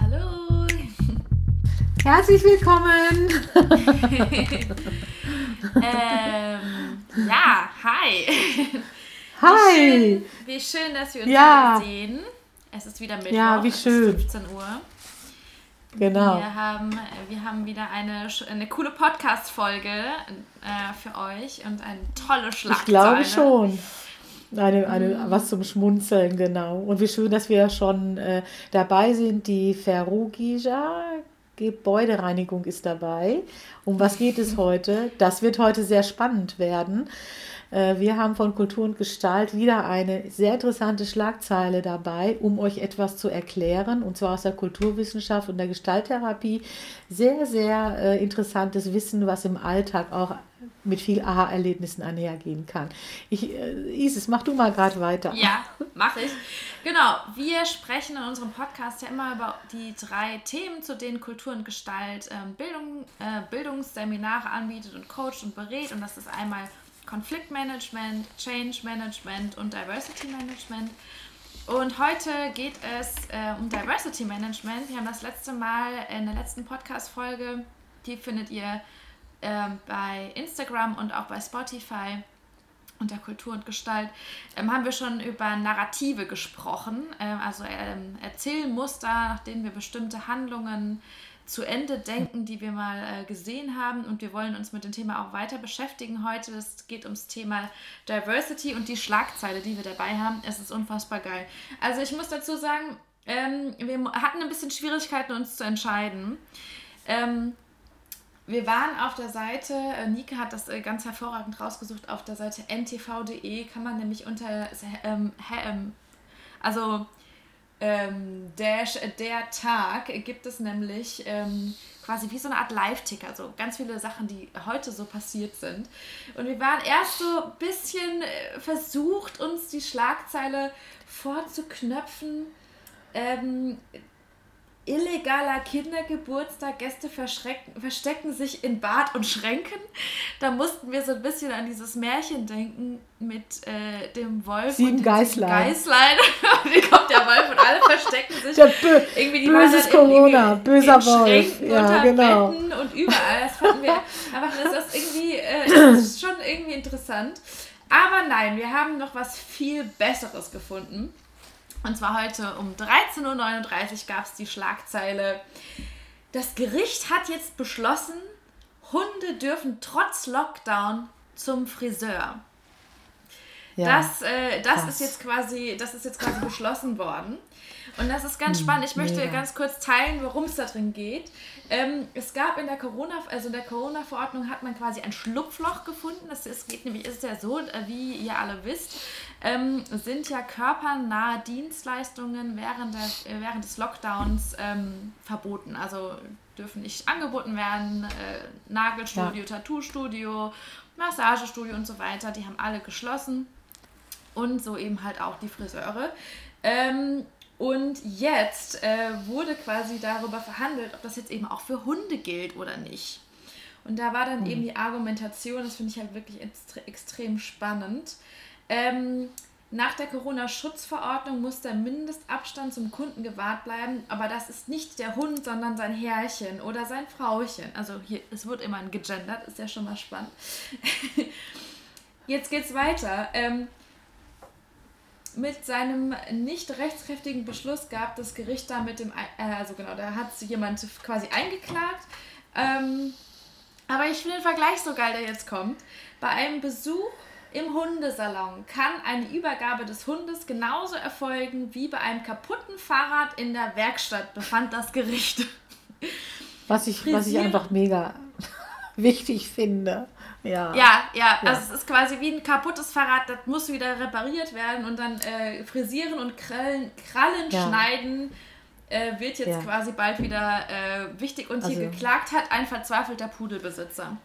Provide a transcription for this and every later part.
Hallo. Herzlich willkommen. ähm, ja, hi. Hi. Wie schön, wie schön dass wir uns Ja. wieder sehen. Es ist wieder Mittwoch. Ja, wie es ist schön. 15 Uhr. Genau. Wir haben, wir haben wieder eine, eine coole Podcast-Folge äh, für euch und eine tolle Ich Schlagzeile. glaube schon. Eine, eine, was zum Schmunzeln, genau. Und wie schön, dass wir schon äh, dabei sind. Die Ferrugija Gebäudereinigung ist dabei. Um was geht es heute? Das wird heute sehr spannend werden. Äh, Wir haben von Kultur und Gestalt wieder eine sehr interessante Schlagzeile dabei, um euch etwas zu erklären, und zwar aus der Kulturwissenschaft und der Gestalttherapie. Sehr, sehr äh, interessantes Wissen, was im Alltag auch mit viel Aha-Erlebnissen einhergehen kann. Ich, äh, Isis, mach du mal gerade weiter. Ja, mache ich. Genau, wir sprechen in unserem Podcast ja immer über die drei Themen, zu denen Kultur und Gestalt ähm, Bildung, äh, Bildungsseminare anbietet und coacht und berät. Und das ist einmal Konfliktmanagement, Change Management und Diversity Management. Und heute geht es äh, um Diversity Management. Wir haben das letzte Mal in der letzten Podcast-Folge, die findet ihr ähm, bei Instagram und auch bei Spotify unter Kultur und Gestalt, ähm, haben wir schon über Narrative gesprochen, ähm, also ähm, Erzählmuster, nach denen wir bestimmte Handlungen zu Ende denken, die wir mal äh, gesehen haben. Und wir wollen uns mit dem Thema auch weiter beschäftigen heute. Es geht ums Thema Diversity und die Schlagzeile, die wir dabei haben. Es ist unfassbar geil. Also ich muss dazu sagen, ähm, wir hatten ein bisschen Schwierigkeiten, uns zu entscheiden. Ähm, wir waren auf der Seite, äh, Nike hat das äh, ganz hervorragend rausgesucht, auf der Seite ntv.de kann man nämlich unter, ähm, ähm, also ähm, Dash, äh, der Tag, gibt es nämlich ähm, quasi wie so eine Art Live-Ticker, so ganz viele Sachen, die heute so passiert sind. Und wir waren erst so ein bisschen äh, versucht, uns die Schlagzeile vorzuknöpfen. Ähm, illegaler Kindergeburtstag, Gäste verstecken sich in Bad und Schränken. Da mussten wir so ein bisschen an dieses Märchen denken mit äh, dem Wolf Sieben und den Geißlein. Geißlein. und hier kommt der Wolf und alle verstecken sich. Der Bö irgendwie die böses dann Corona, in- böser Wolf. Ja, unter genau. Betten und überall. Das fanden wir einfach, das ist irgendwie, äh, das ist schon irgendwie interessant. Aber nein, wir haben noch was viel Besseres gefunden. Und zwar heute um 13.39 Uhr gab es die Schlagzeile. Das Gericht hat jetzt beschlossen, Hunde dürfen trotz Lockdown zum Friseur. Ja. Das, äh, das krass. ist jetzt quasi, das ist jetzt quasi beschlossen worden. Und das ist ganz spannend. Ich möchte Hm, mega. ganz kurz teilen, worum es da drin geht. Ähm, es gab in der Corona, also in der Corona-Verordnung hat man quasi ein Schlupfloch gefunden. Das ist, geht nämlich, ist ja so, äh, wie ihr alle wisst, ähm, sind ja körpernahe Dienstleistungen während, der, äh, während des Lockdowns ähm, verboten. Also dürfen nicht angeboten werden. Äh, Nagelstudio, Tattoo-Studio, Massagestudio und so weiter. Die haben alle geschlossen und so eben halt auch die Friseure. Ähm, und jetzt äh, wurde quasi darüber verhandelt, ob das jetzt eben auch für Hunde gilt oder nicht. Und da war dann eben die Argumentation, das finde ich halt wirklich extre extrem spannend. Ähm, nach der Corona-Schutzverordnung muss der Mindestabstand zum Kunden gewahrt bleiben, aber das ist nicht der Hund, sondern sein Herrchen oder sein Frauchen. Also hier, es wird immer gegendert, ist ja schon mal spannend. Jetzt geht's weiter. Ähm, mit seinem nicht rechtskräftigen Beschluss gab das Gericht da mit dem, äh, also genau, da hat jemand quasi eingeklagt. Ähm, aber ich finde den Vergleich so geil, der jetzt kommt. Bei einem Besuch im Hundesalon kann eine Übergabe des Hundes genauso erfolgen wie bei einem kaputten Fahrrad in der Werkstatt, befand das Gericht. Was ich, was ich einfach mega wichtig finde. Ja, ja, ja, also es ist quasi wie ein kaputtes Fahrrad, das muss wieder repariert werden und dann äh, frisieren und Krallen, Krallen ja. schneiden äh, wird jetzt ja. quasi bald wieder äh, wichtig. Und also, hier geklagt hat ein verzweifelter Pudelbesitzer.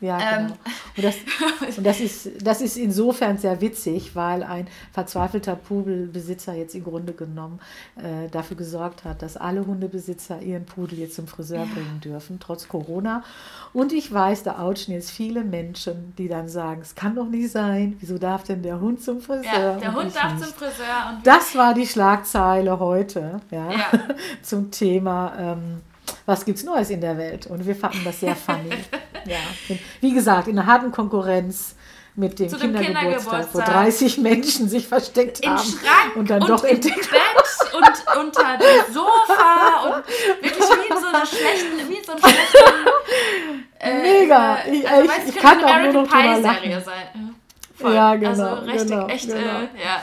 Ja, ähm, genau. Und, das, und das, ist, das ist insofern sehr witzig, weil ein verzweifelter Pudelbesitzer jetzt im Grunde genommen äh, dafür gesorgt hat, dass alle Hundebesitzer ihren Pudel jetzt zum Friseur ja. bringen dürfen, trotz Corona. Und ich weiß, da ouchen jetzt viele Menschen, die dann sagen, es kann doch nicht sein, wieso darf denn der Hund zum Friseur? Ja, der Hund darf nicht. zum Friseur. das war die Schlagzeile heute ja, ja. zum Thema. Ähm, was gibt's Neues in der Welt? Und wir fanden das sehr funny. Ja. Wie gesagt, in einer harten Konkurrenz mit dem, Kindergeburtstag, Kindergeburtstag, wo 30 Menschen sich versteckt Im haben Schrank und dann und doch im Bett und unter dem Sofa und wirklich wie in so einer schlechten, wie in so einem schlechten äh, Mega! Äh, ich, also, ich, weißt, ich kann auch nur noch drüber lachen. Sein. Voll. Ja, genau. Also richtig, genau, echt, genau. Äh, ja.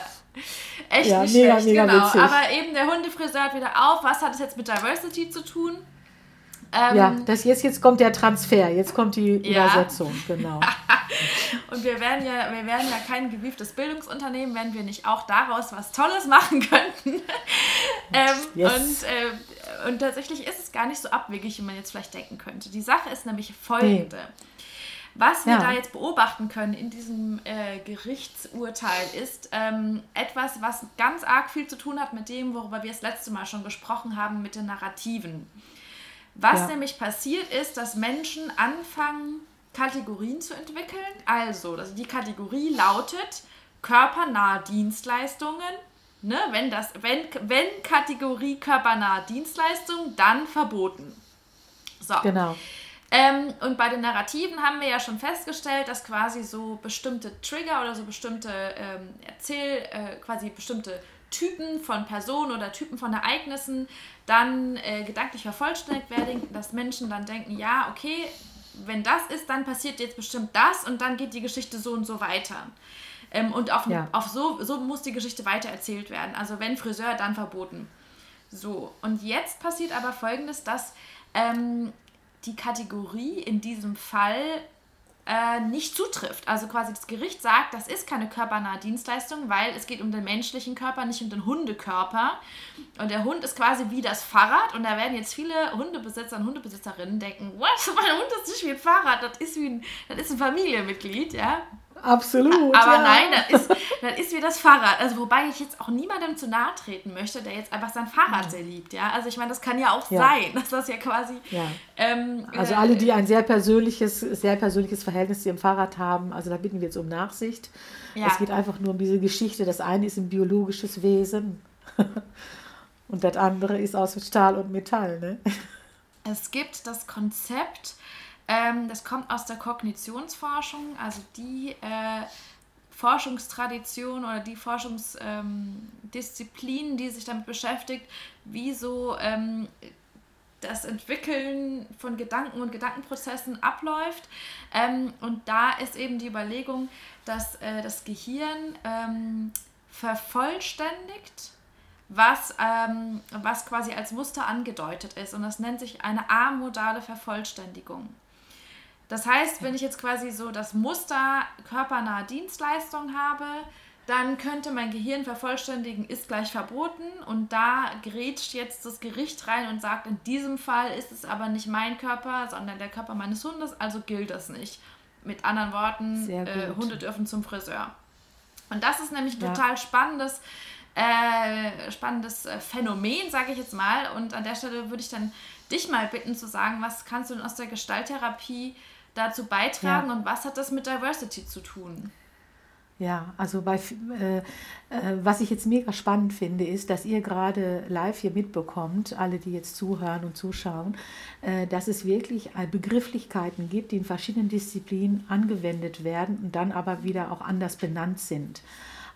Echt ja, nicht mega, schlecht, mega genau. Witzig. Aber eben der Hundefriseur hat wieder auf. Was hat es jetzt mit Diversity zu tun? Ähm, ja, das jetzt, jetzt kommt der Transfer, jetzt kommt die ja. Übersetzung, genau. und wir werden ja, wir werden ja kein gewieftes Bildungsunternehmen, wenn wir nicht auch daraus was Tolles machen könnten. ähm, yes. und, äh, und tatsächlich ist es gar nicht so abwegig, wie man jetzt vielleicht denken könnte. Die Sache ist nämlich folgende. Nee. Was wir ja. da jetzt beobachten können in diesem äh, Gerichtsurteil ist ähm, etwas, was ganz arg viel zu tun hat mit dem, worüber wir das letzte Mal schon gesprochen haben, mit den Narrativen. Was ja. nämlich passiert ist, dass Menschen anfangen, Kategorien zu entwickeln. Also, also die Kategorie lautet körpernahe Dienstleistungen. Ne? Wenn, das, wenn, wenn Kategorie körpernahe Dienstleistungen, dann verboten. So. Genau. Ähm, und bei den Narrativen haben wir ja schon festgestellt, dass quasi so bestimmte Trigger oder so bestimmte ähm, Erzähl, äh, quasi bestimmte Typen von Personen oder Typen von Ereignissen dann äh, gedanklich vervollständigt werden, dass Menschen dann denken, ja, okay, wenn das ist, dann passiert jetzt bestimmt das und dann geht die Geschichte so und so weiter. Ähm, und auf, ja. auf so, so muss die Geschichte weiter erzählt werden. Also wenn Friseur, dann verboten. So, und jetzt passiert aber folgendes, dass ähm, die Kategorie in diesem Fall äh, nicht zutrifft. Also quasi das Gericht sagt, das ist keine körpernahe Dienstleistung, weil es geht um den menschlichen Körper, nicht um den Hundekörper. Und der Hund ist quasi wie das Fahrrad und da werden jetzt viele Hundebesitzer und Hundebesitzerinnen denken, was, mein Hund ist nicht wie ein Fahrrad, das ist wie ein, das ist ein Familienmitglied, ja. Absolut. Aber ja. nein, das ist, das ist wie das Fahrrad. Also wobei ich jetzt auch niemandem zu nahe treten möchte, der jetzt einfach sein Fahrrad ja. sehr liebt. Ja? Also ich meine, das kann ja auch ja. sein, dass das ja quasi. Ähm, also äh, alle, die ein sehr persönliches, sehr persönliches Verhältnis zu ihrem Fahrrad haben, also da bitten wir jetzt um Nachsicht. Es geht einfach nur um diese Geschichte. Das eine ist ein biologisches Wesen und das andere ist aus Stahl und Metall. Ne? Es gibt das Konzept ähm, das kommt aus der Kognitionsforschung, also die äh, Forschungstradition oder die Forschungsdisziplin, ähm, die sich damit beschäftigt, wie so ähm, das Entwickeln von Gedanken und Gedankenprozessen abläuft. Ähm, und da ist eben die Überlegung, dass äh, das Gehirn ähm, vervollständigt was, ähm, was quasi als Muster angedeutet ist. Und das nennt sich eine amodale Vervollständigung. Das heißt, wenn ich jetzt quasi so das Muster körpernahe Dienstleistung habe, dann könnte mein Gehirn vervollständigen, ist gleich verboten und da grätscht jetzt das Gericht rein und sagt, in diesem Fall ist es aber nicht mein Körper, sondern der Körper meines Hundes, also gilt das nicht. Mit anderen Worten, äh, Hunde dürfen zum Friseur. Und das ist nämlich ein ja. total spannendes, äh, spannendes äh, Phänomen, sage ich jetzt mal. Und an der Stelle würde ich dann dich mal bitten zu sagen, was kannst du denn aus der Gestalttherapie dazu beitragen ja. und was hat das mit Diversity zu tun? Ja, also bei, äh, äh, was ich jetzt mega spannend finde, ist, dass ihr gerade live hier mitbekommt, alle, die jetzt zuhören und zuschauen, äh, dass es wirklich Begrifflichkeiten gibt, die in verschiedenen Disziplinen angewendet werden und dann aber wieder auch anders benannt sind.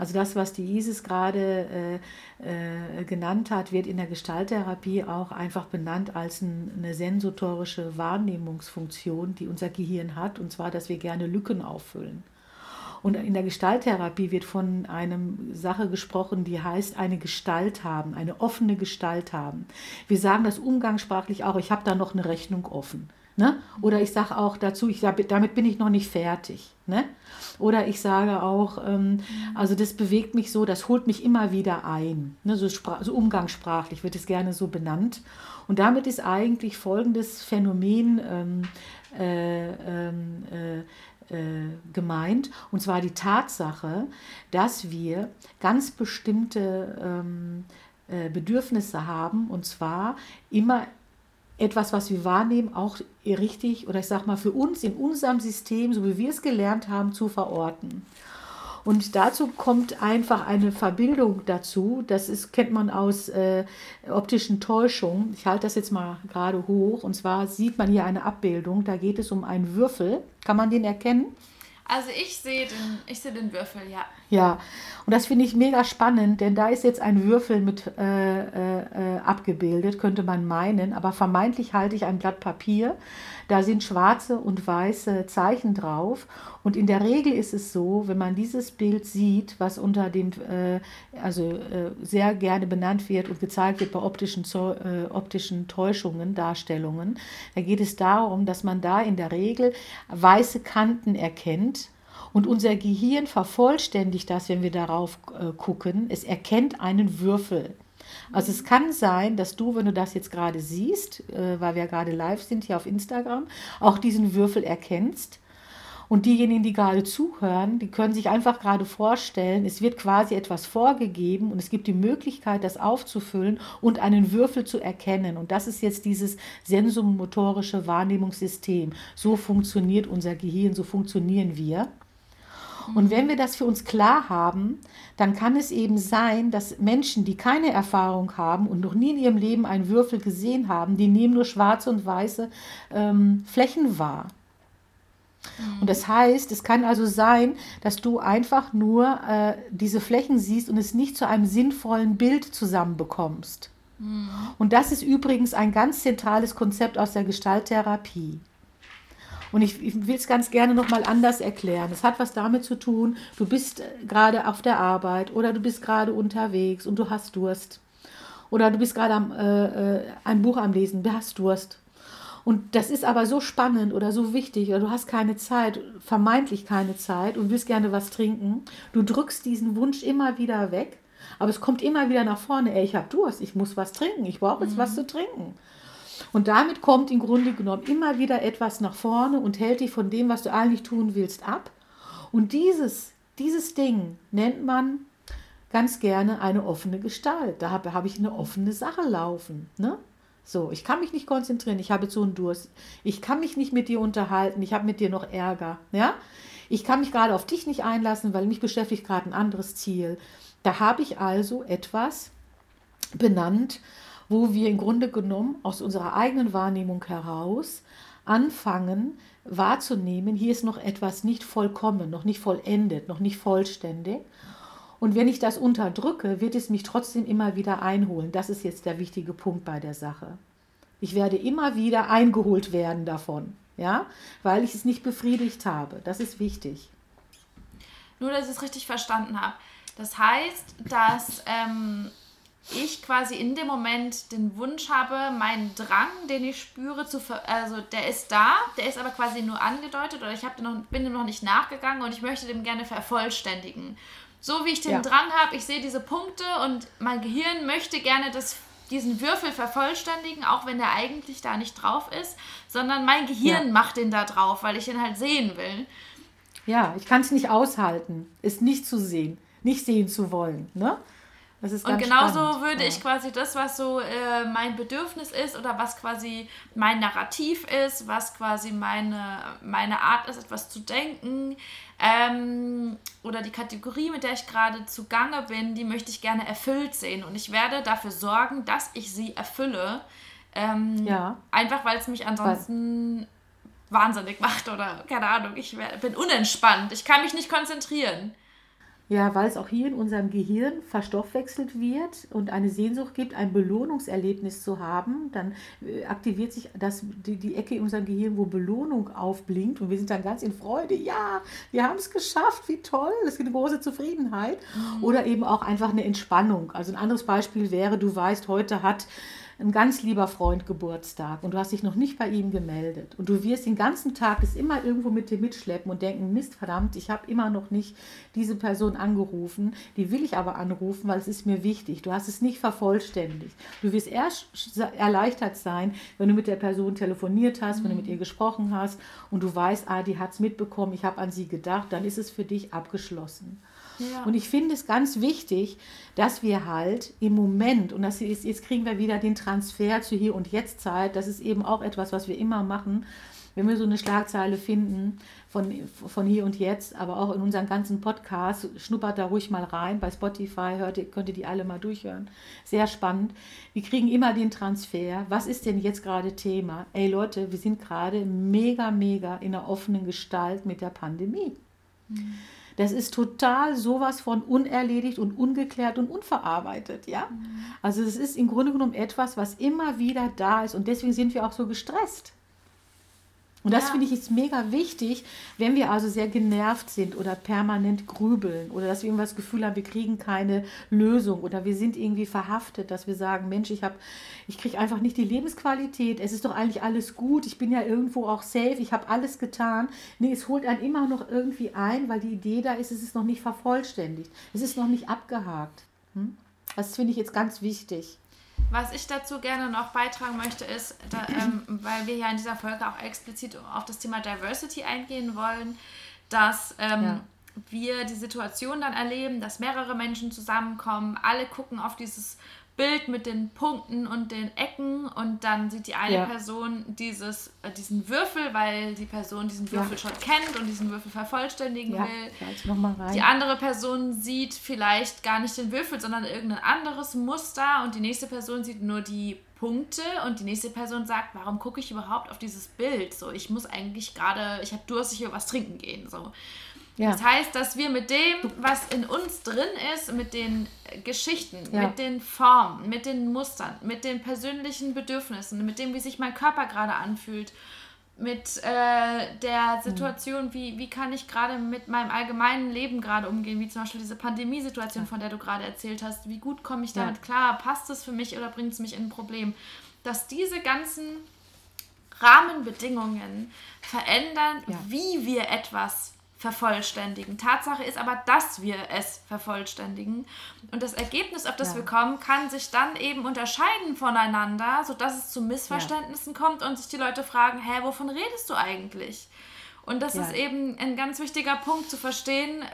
Also das, was die Isis gerade äh, äh, genannt hat, wird in der Gestalttherapie auch einfach benannt als ein, eine sensotorische Wahrnehmungsfunktion, die unser Gehirn hat, und zwar, dass wir gerne Lücken auffüllen. Und in der Gestalttherapie wird von einer Sache gesprochen, die heißt eine Gestalt haben, eine offene Gestalt haben. Wir sagen das umgangssprachlich auch, ich habe da noch eine Rechnung offen. Ne? Oder ich sage auch dazu, ich damit bin ich noch nicht fertig. Ne? Oder ich sage auch, ähm, also das bewegt mich so, das holt mich immer wieder ein. Ne? So, so umgangssprachlich wird es gerne so benannt. Und damit ist eigentlich folgendes Phänomen ähm, äh, ähm, äh, äh, gemeint, und zwar die Tatsache, dass wir ganz bestimmte ähm, äh, Bedürfnisse haben, und zwar immer etwas, was wir wahrnehmen, auch richtig oder ich sage mal für uns in unserem System, so wie wir es gelernt haben, zu verorten. Und dazu kommt einfach eine Verbildung dazu. Das ist, kennt man aus äh, optischen Täuschungen. Ich halte das jetzt mal gerade hoch. Und zwar sieht man hier eine Abbildung. Da geht es um einen Würfel. Kann man den erkennen? Also ich sehe den, ich sehe den Würfel, ja. Ja, und das finde ich mega spannend, denn da ist jetzt ein Würfel mit äh, äh, abgebildet, könnte man meinen, aber vermeintlich halte ich ein Blatt Papier. Da sind schwarze und weiße Zeichen drauf. Und in der Regel ist es so, wenn man dieses Bild sieht, was unter den, äh, also äh, sehr gerne benannt wird und gezeigt wird bei optischen, äh, optischen Täuschungen, Darstellungen, da geht es darum, dass man da in der Regel weiße Kanten erkennt und unser Gehirn vervollständigt das, wenn wir darauf äh, gucken. Es erkennt einen Würfel. Also es kann sein, dass du, wenn du das jetzt gerade siehst, äh, weil wir gerade live sind hier auf Instagram, auch diesen Würfel erkennst. Und diejenigen, die gerade zuhören, die können sich einfach gerade vorstellen, es wird quasi etwas vorgegeben und es gibt die Möglichkeit, das aufzufüllen und einen Würfel zu erkennen. Und das ist jetzt dieses sensomotorische Wahrnehmungssystem. So funktioniert unser Gehirn, so funktionieren wir. Und wenn wir das für uns klar haben, dann kann es eben sein, dass Menschen, die keine Erfahrung haben und noch nie in ihrem Leben einen Würfel gesehen haben, die nehmen nur schwarze und weiße ähm, Flächen wahr. Und das heißt, es kann also sein, dass du einfach nur äh, diese Flächen siehst und es nicht zu einem sinnvollen Bild zusammenbekommst. Mhm. Und das ist übrigens ein ganz zentrales Konzept aus der Gestalttherapie. Und ich, ich will es ganz gerne nochmal anders erklären. Es hat was damit zu tun, du bist äh, gerade auf der Arbeit oder du bist gerade unterwegs und du hast Durst. Oder du bist gerade äh, äh, ein Buch am Lesen, du hast Durst. Und das ist aber so spannend oder so wichtig oder du hast keine Zeit, vermeintlich keine Zeit und willst gerne was trinken. Du drückst diesen Wunsch immer wieder weg, aber es kommt immer wieder nach vorne. Ey, ich habe Durst, ich muss was trinken, ich brauche jetzt mhm. was zu trinken. Und damit kommt im Grunde genommen immer wieder etwas nach vorne und hält dich von dem, was du eigentlich tun willst, ab. Und dieses, dieses Ding nennt man ganz gerne eine offene Gestalt. Da habe, habe ich eine offene Sache laufen. Ne? So, ich kann mich nicht konzentrieren, ich habe so einen Durst. Ich kann mich nicht mit dir unterhalten, ich habe mit dir noch Ärger. Ja? Ich kann mich gerade auf dich nicht einlassen, weil mich beschäftigt gerade ein anderes Ziel. Da habe ich also etwas benannt, wo wir im Grunde genommen aus unserer eigenen Wahrnehmung heraus anfangen wahrzunehmen, hier ist noch etwas nicht vollkommen, noch nicht vollendet, noch nicht vollständig. Und wenn ich das unterdrücke, wird es mich trotzdem immer wieder einholen. Das ist jetzt der wichtige Punkt bei der Sache. Ich werde immer wieder eingeholt werden davon, ja, weil ich es nicht befriedigt habe. Das ist wichtig. Nur, dass ich es richtig verstanden habe. Das heißt, dass ähm, ich quasi in dem Moment den Wunsch habe, meinen Drang, den ich spüre, zu ver also der ist da, der ist aber quasi nur angedeutet oder ich noch, bin dem noch nicht nachgegangen und ich möchte dem gerne vervollständigen. So wie ich den ja. Drang habe, ich sehe diese Punkte und mein Gehirn möchte gerne das, diesen Würfel vervollständigen, auch wenn der eigentlich da nicht drauf ist, sondern mein Gehirn ja. macht den da drauf, weil ich den halt sehen will. Ja, ich kann es nicht aushalten, es nicht zu sehen, nicht sehen zu wollen. Ne? Und genauso spannend. würde ja. ich quasi das, was so äh, mein Bedürfnis ist oder was quasi mein Narrativ ist, was quasi meine, meine Art ist, etwas zu denken ähm, oder die Kategorie, mit der ich gerade zugange bin, die möchte ich gerne erfüllt sehen. Und ich werde dafür sorgen, dass ich sie erfülle. Ähm, ja. Einfach weil es mich ansonsten weil wahnsinnig macht oder keine Ahnung, ich bin unentspannt. Ich kann mich nicht konzentrieren. Ja, weil es auch hier in unserem Gehirn verstoffwechselt wird und eine Sehnsucht gibt, ein Belohnungserlebnis zu haben, dann äh, aktiviert sich das, die, die Ecke in unserem Gehirn, wo Belohnung aufblinkt und wir sind dann ganz in Freude. Ja, wir haben es geschafft, wie toll, es gibt eine große Zufriedenheit. Mhm. Oder eben auch einfach eine Entspannung. Also ein anderes Beispiel wäre, du weißt, heute hat ein ganz lieber Freund Geburtstag und du hast dich noch nicht bei ihm gemeldet und du wirst den ganzen Tag es immer irgendwo mit dir mitschleppen und denken, Mist, verdammt, ich habe immer noch nicht diese Person angerufen, die will ich aber anrufen, weil es ist mir wichtig. Du hast es nicht vervollständigt. Du wirst erst erleichtert sein, wenn du mit der Person telefoniert hast, wenn du mit ihr gesprochen hast und du weißt, ah, die hat es mitbekommen, ich habe an sie gedacht, dann ist es für dich abgeschlossen. Ja. Und ich finde es ganz wichtig, dass wir halt im Moment, und das ist, jetzt kriegen wir wieder den Transfer zu Hier und Jetzt Zeit, das ist eben auch etwas, was wir immer machen, wenn wir so eine Schlagzeile finden von, von hier und jetzt, aber auch in unseren ganzen Podcasts, schnuppert da ruhig mal rein. Bei Spotify hört ihr, könnt ihr die alle mal durchhören. Sehr spannend. Wir kriegen immer den Transfer. Was ist denn jetzt gerade Thema? Ey Leute, wir sind gerade mega, mega in einer offenen Gestalt mit der Pandemie. Mhm. Das ist total sowas von unerledigt und ungeklärt und unverarbeitet, ja? Mhm. Also es ist im Grunde genommen etwas, was immer wieder da ist und deswegen sind wir auch so gestresst. Und das ja. finde ich jetzt mega wichtig, wenn wir also sehr genervt sind oder permanent grübeln oder dass wir irgendwas das Gefühl haben, wir kriegen keine Lösung oder wir sind irgendwie verhaftet, dass wir sagen, Mensch, ich habe, ich kriege einfach nicht die Lebensqualität. Es ist doch eigentlich alles gut. Ich bin ja irgendwo auch safe. Ich habe alles getan. Nee, es holt einen immer noch irgendwie ein, weil die Idee da ist, es ist noch nicht vervollständigt. Es ist noch nicht abgehakt. Hm? Das finde ich jetzt ganz wichtig. Was ich dazu gerne noch beitragen möchte, ist, da, ähm, weil wir ja in dieser Folge auch explizit auf das Thema Diversity eingehen wollen, dass ähm, ja. wir die Situation dann erleben, dass mehrere Menschen zusammenkommen, alle gucken auf dieses Bild mit den Punkten und den Ecken und dann sieht die eine ja. Person dieses, äh, diesen Würfel, weil die Person diesen Würfel ja. schon kennt und diesen Würfel vervollständigen ja. will. Die andere Person sieht vielleicht gar nicht den Würfel, sondern irgendein anderes Muster und die nächste Person sieht nur die Punkte und die nächste Person sagt, warum gucke ich überhaupt auf dieses Bild? So, ich muss eigentlich gerade, ich habe Durst, ich will was trinken gehen. So. Ja. Das heißt, dass wir mit dem, was in uns drin ist, mit den Geschichten, ja. mit den Formen, mit den Mustern, mit den persönlichen Bedürfnissen, mit dem, wie sich mein Körper gerade anfühlt, mit äh, der hm. Situation, wie, wie kann ich gerade mit meinem allgemeinen Leben gerade umgehen, wie zum Beispiel diese Pandemiesituation, von der du gerade erzählt hast, wie gut komme ich damit ja. klar, passt es für mich oder bringt es mich in ein Problem, dass diese ganzen Rahmenbedingungen verändern, ja. wie wir etwas vervollständigen. Tatsache ist aber, dass wir es vervollständigen. Und das Ergebnis, auf das ja. wir kommen, kann sich dann eben unterscheiden voneinander, sodass es zu Missverständnissen ja. kommt und sich die Leute fragen, hä, wovon redest du eigentlich? Und das ja. ist eben ein ganz wichtiger Punkt zu verstehen,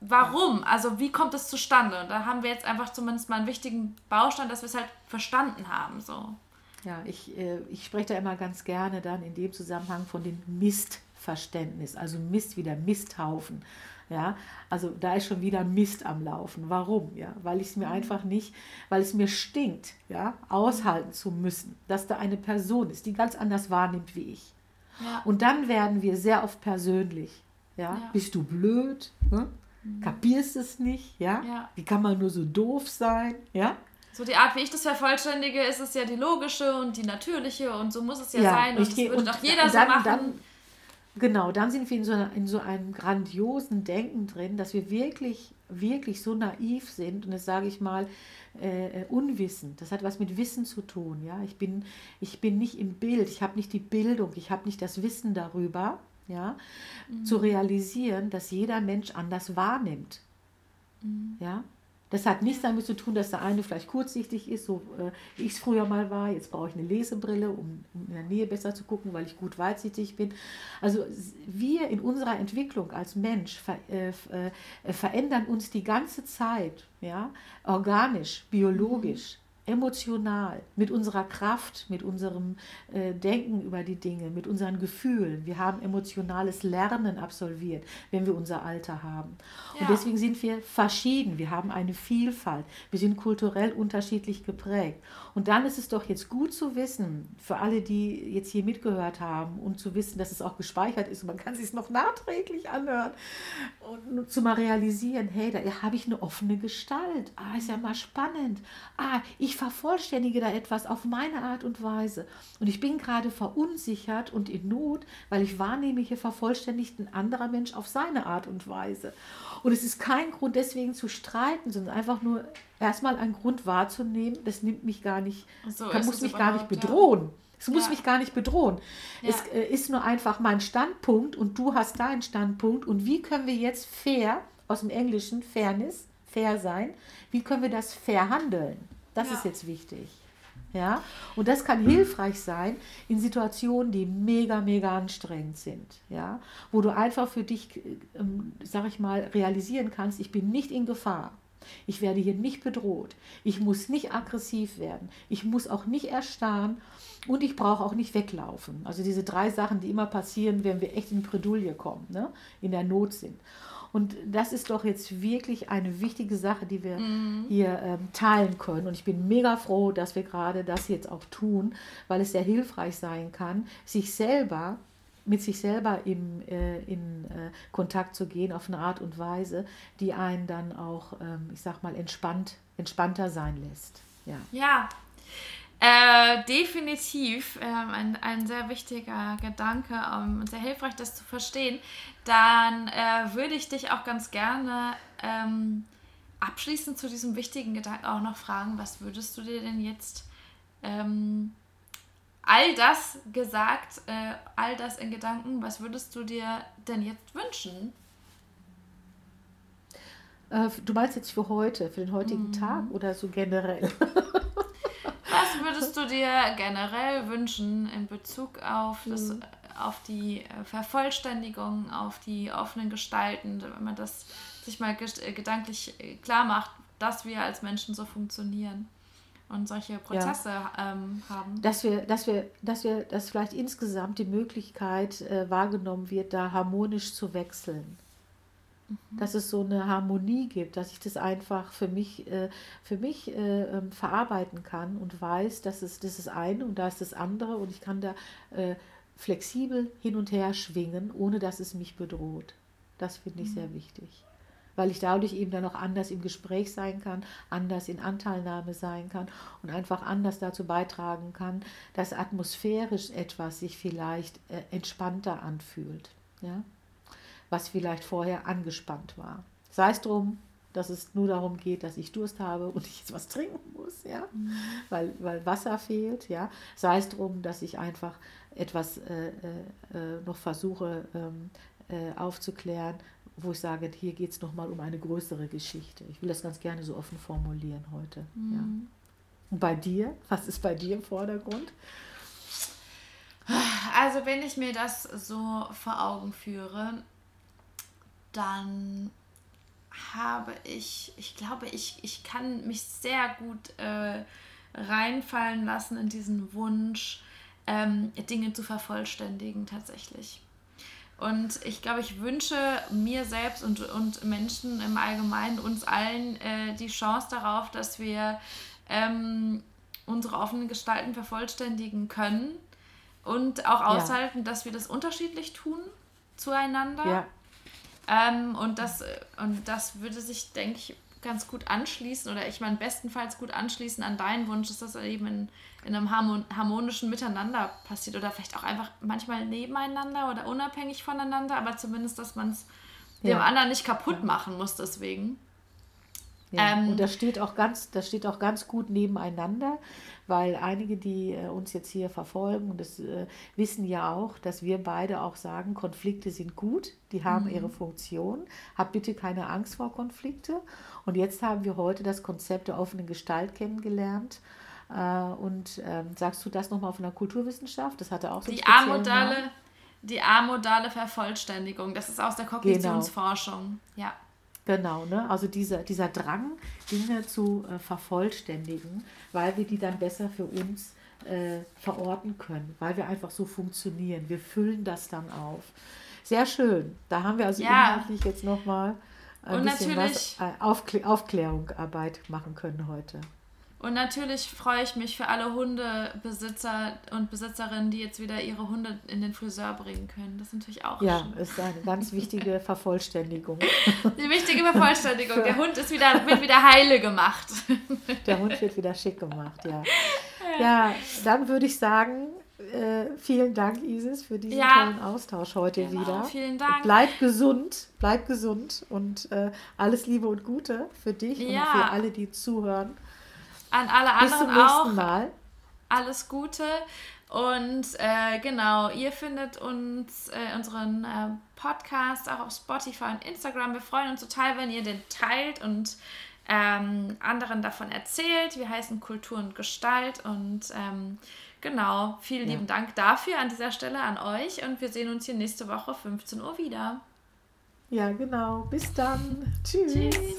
warum, also wie kommt es zustande? Und da haben wir jetzt einfach zumindest mal einen wichtigen Baustein, dass wir es halt verstanden haben. So. Ja, ich, äh, ich spreche da immer ganz gerne dann in dem Zusammenhang von den Mist. Verständnis, also Mist wieder Misthaufen. Ja, also da ist schon wieder Mist am Laufen. Warum? Ja, weil ich es mir mhm. einfach nicht, weil es mir stinkt, ja, aushalten zu müssen, dass da eine Person ist, die ganz anders wahrnimmt wie ich. Ja. Und dann werden wir sehr oft persönlich. Ja, ja. bist du blöd? Hm? Mhm. Kapierst es nicht? Ja? ja? Wie kann man nur so doof sein? Ja? So die Art, wie ich das vervollständige, ist es ja die logische und die natürliche und so muss es ja, sein und das würde doch jeder dann, so machen. Dann, Genau, dann sind wir in so, einer, in so einem grandiosen Denken drin, dass wir wirklich, wirklich so naiv sind und das sage ich mal, äh, äh, unwissend. Das hat was mit Wissen zu tun. Ja? Ich, bin, ich bin nicht im Bild, ich habe nicht die Bildung, ich habe nicht das Wissen darüber, ja? Mhm. zu realisieren, dass jeder Mensch anders wahrnimmt. Mhm. Ja? Das hat nichts damit zu tun, dass der eine vielleicht kurzsichtig ist, so äh, wie ich es früher mal war. Jetzt brauche ich eine Lesebrille, um, in der Nähe besser zu gucken, weil ich gut weitsichtig bin. Also wir in unserer Entwicklung als Mensch ver, äh, äh, verändern uns die ganze Zeit, ja, organisch, biologisch emotional, mit unserer Kraft, mit unserem äh, Denken über die Dinge, mit unseren Gefühlen. Wir haben emotionales Lernen absolviert, wenn wir unser Alter haben. Ja. Und deswegen sind wir verschieden. Wir haben eine Vielfalt. Wir sind kulturell unterschiedlich geprägt. Und dann ist es doch jetzt gut zu wissen, für alle, die jetzt hier mitgehört haben, und zu wissen, dass es auch gespeichert ist. Und man kann es sich noch nachträglich anhören. Und zu mal realisieren, hey, da habe ich eine offene Gestalt. Ah, ist ja mal spannend. Ah, ich vervollständige da etwas auf meine Art und Weise. Und ich bin gerade verunsichert und in Not, weil ich wahrnehme, hier vervollständigt ein anderer Mensch auf seine Art und Weise. Und es ist kein Grund deswegen zu streiten, sondern einfach nur erstmal ein Grund wahrzunehmen, das nimmt mich gar nicht, so kann, muss mich gar nicht bedrohen. Ja. Es muss ja. mich gar nicht bedrohen. Ja. Es äh, ist nur einfach mein Standpunkt und du hast deinen Standpunkt. Und wie können wir jetzt fair, aus dem Englischen Fairness, fair sein, wie können wir das fair handeln? Das ja. ist jetzt wichtig. Ja, und das kann hilfreich sein in Situationen, die mega, mega anstrengend sind. Ja, wo du einfach für dich, ähm, sag ich mal, realisieren kannst, ich bin nicht in Gefahr. Ich werde hier nicht bedroht. Ich muss nicht aggressiv werden. Ich muss auch nicht erstarren und ich brauche auch nicht weglaufen. Also diese drei Sachen, die immer passieren, wenn wir echt in Bredouille kommen, ne? in der Not sind. Und das ist doch jetzt wirklich eine wichtige Sache, die wir mhm. hier ähm, teilen können. Und ich bin mega froh, dass wir gerade das jetzt auch tun, weil es sehr hilfreich sein kann, sich selber mit sich selber im, äh, in äh, Kontakt zu gehen auf eine Art und Weise, die einen dann auch, ähm, ich sag mal, entspannt, entspannter sein lässt. Ja, ja äh, definitiv ähm, ein, ein sehr wichtiger Gedanke ähm, und sehr hilfreich, das zu verstehen. Dann äh, würde ich dich auch ganz gerne ähm, abschließend zu diesem wichtigen Gedanken auch noch fragen, was würdest du dir denn jetzt ähm, all das gesagt, äh, all das in Gedanken, was würdest du dir denn jetzt wünschen? Äh, du meinst jetzt für heute, für den heutigen mhm. Tag oder so generell? Was würdest du dir generell wünschen in Bezug auf, das, mhm. auf die äh, Vervollständigung, auf die offenen Gestalten, wenn man das sich mal äh, gedanklich äh, klar macht, dass wir als Menschen so funktionieren? und solche Prozesse ja. ähm, haben. Dass wir, dass wir, dass wir, dass vielleicht insgesamt die Möglichkeit äh, wahrgenommen wird, da harmonisch zu wechseln. Mhm. Dass es so eine Harmonie gibt, dass ich das einfach für mich, äh, für mich äh, ähm, verarbeiten kann und weiß, dass es das ist eine und da ist das andere und ich kann da äh, flexibel hin und her schwingen, ohne dass es mich bedroht. Das finde ich mhm. sehr wichtig. Weil ich dadurch eben dann auch anders im Gespräch sein kann, anders in Anteilnahme sein kann und einfach anders dazu beitragen kann, dass atmosphärisch etwas sich vielleicht äh, entspannter anfühlt. Ja? Was vielleicht vorher angespannt war. Sei es drum, dass es nur darum geht, dass ich Durst habe und ich jetzt was trinken muss, ja, mhm. weil, weil Wasser fehlt, ja. Sei es drum, dass ich einfach etwas äh, äh, noch versuche ähm, äh, aufzuklären, wo ich sage, hier geht es nochmal um eine größere Geschichte. Ich will das ganz gerne so offen formulieren heute. Mhm. Ja. Und bei dir, was ist bei dir im Vordergrund? Also wenn ich mir das so vor Augen führe, dann habe ich, ich glaube, ich, ich kann mich sehr gut äh, reinfallen lassen in diesen Wunsch, ähm, Dinge zu vervollständigen tatsächlich. Und ich glaube, ich wünsche mir selbst und, und Menschen im Allgemeinen, uns allen, äh, die Chance darauf, dass wir ähm, unsere offenen Gestalten vervollständigen können und auch aushalten, ja. dass wir das unterschiedlich tun zueinander. Ja. Ähm, und, das, und das würde sich, denke ich, ganz gut anschließen oder ich meine bestenfalls gut anschließen an deinen Wunsch, dass das eben in, in einem harmonischen Miteinander passiert oder vielleicht auch einfach manchmal nebeneinander oder unabhängig voneinander, aber zumindest, dass man es ja. dem anderen nicht kaputt machen muss deswegen. Ja, ähm, und das steht, auch ganz, das steht auch ganz gut nebeneinander, weil einige, die äh, uns jetzt hier verfolgen, und das äh, wissen ja auch, dass wir beide auch sagen, Konflikte sind gut, die haben mhm. ihre Funktion. Hab bitte keine Angst vor Konflikte. Und jetzt haben wir heute das Konzept der offenen Gestalt kennengelernt. Äh, und ähm, sagst du das nochmal von der Kulturwissenschaft? Das hatte auch so Die amodale, die amodale Vervollständigung, das ist aus der genau. Kognitionsforschung. Genau. Ja. Genau, ne? also dieser, dieser Drang, Dinge zu äh, vervollständigen, weil wir die dann besser für uns äh, verorten können, weil wir einfach so funktionieren. Wir füllen das dann auf. Sehr schön. Da haben wir also ja. inhaltlich jetzt nochmal ein Und bisschen was, äh, Aufklär Aufklärungsarbeit machen können heute. Und natürlich freue ich mich für alle Hundebesitzer und Besitzerinnen, die jetzt wieder ihre Hunde in den Friseur bringen können. Das ist natürlich auch Ja, schön. ist eine ganz wichtige Vervollständigung. Die wichtige Vervollständigung. Der Hund ist wieder, wird wieder heile gemacht. Der Hund wird wieder schick gemacht, ja. Ja, dann würde ich sagen, äh, vielen Dank, Isis, für diesen ja, tollen Austausch heute genau, wieder. Vielen Dank. Bleib gesund, bleib gesund und äh, alles Liebe und Gute für dich ja. und für alle, die zuhören. An alle anderen Bis zum nächsten auch. Mal. Alles Gute. Und äh, genau, ihr findet uns, äh, unseren äh, Podcast auch auf Spotify und Instagram. Wir freuen uns total, wenn ihr den teilt und ähm, anderen davon erzählt. Wir heißen Kultur und Gestalt und ähm, genau, vielen ja. lieben Dank dafür an dieser Stelle an euch und wir sehen uns hier nächste Woche 15 Uhr wieder. Ja, genau. Bis dann. Tschüss. Tschüss.